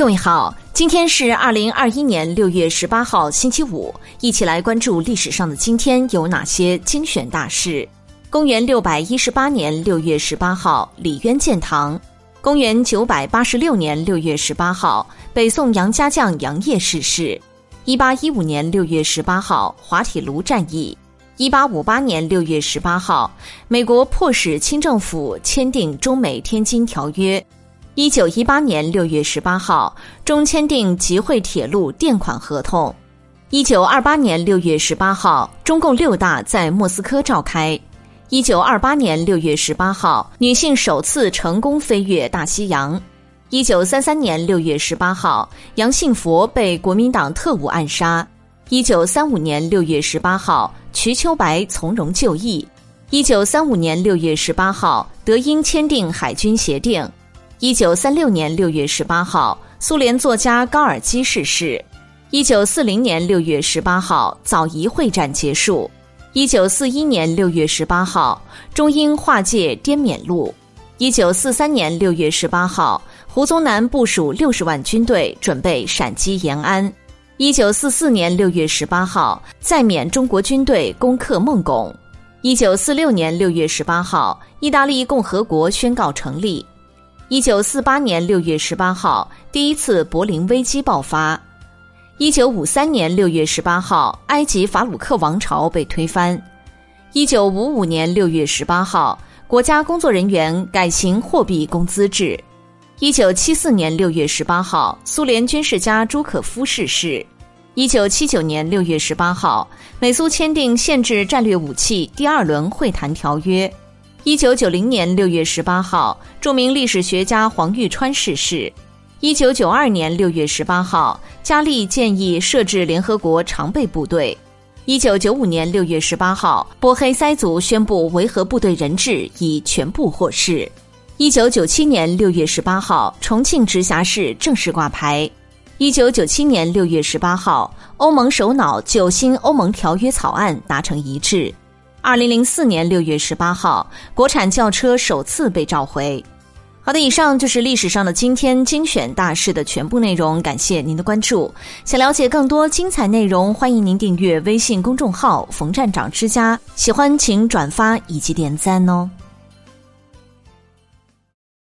各位好，今天是二零二一年六月十八号，星期五，一起来关注历史上的今天有哪些精选大事。公元六百一十八年六月十八号，李渊建唐；公元九百八十六年六月十八号，北宋杨家将杨业逝世；一八一五年六月十八号，滑铁卢战役；一八五八年六月十八号，美国迫使清政府签订中美天津条约。一九一八年六月十八号，中签订集惠铁路垫款合同。一九二八年六月十八号，中共六大在莫斯科召开。一九二八年六月十八号，女性首次成功飞越大西洋。一九三三年六月十八号，杨信佛被国民党特务暗杀。一九三五年六月十八号，瞿秋白从容就义。一九三五年六月十八号，德英签订海军协定。一九三六年六月十八号，苏联作家高尔基逝世。一九四零年六月十八号，枣宜会战结束。一九四一年六月十八号，中英划界滇缅路。一九四三年六月十八号，胡宗南部署六十万军队准备闪击延安。一九四四年六月十八号，在缅中国军队攻克孟拱。一九四六年六月十八号，意大利共和国宣告成立。一九四八年六月十八号，第一次柏林危机爆发。一九五三年六月十八号，埃及法鲁克王朝被推翻。一九五五年六月十八号，国家工作人员改行货币工资制。一九七四年六月十八号，苏联军事家朱可夫逝世。一九七九年六月十八号，美苏签订限制战略武器第二轮会谈条约。一九九零年六月十八号，著名历史学家黄玉川逝世。一九九二年六月十八号，加利建议设置联合国常备部队。一九九五年六月十八号，波黑塞族宣布维和部队人质已全部获释。一九九七年六月十八号，重庆直辖市正式挂牌。一九九七年六月十八号，欧盟首脑就新欧盟条约草案达成一致。二零零四年六月十八号，国产轿车首次被召回。好的，以上就是历史上的今天精选大事的全部内容。感谢您的关注。想了解更多精彩内容，欢迎您订阅微信公众号“冯站长之家”。喜欢请转发以及点赞哦。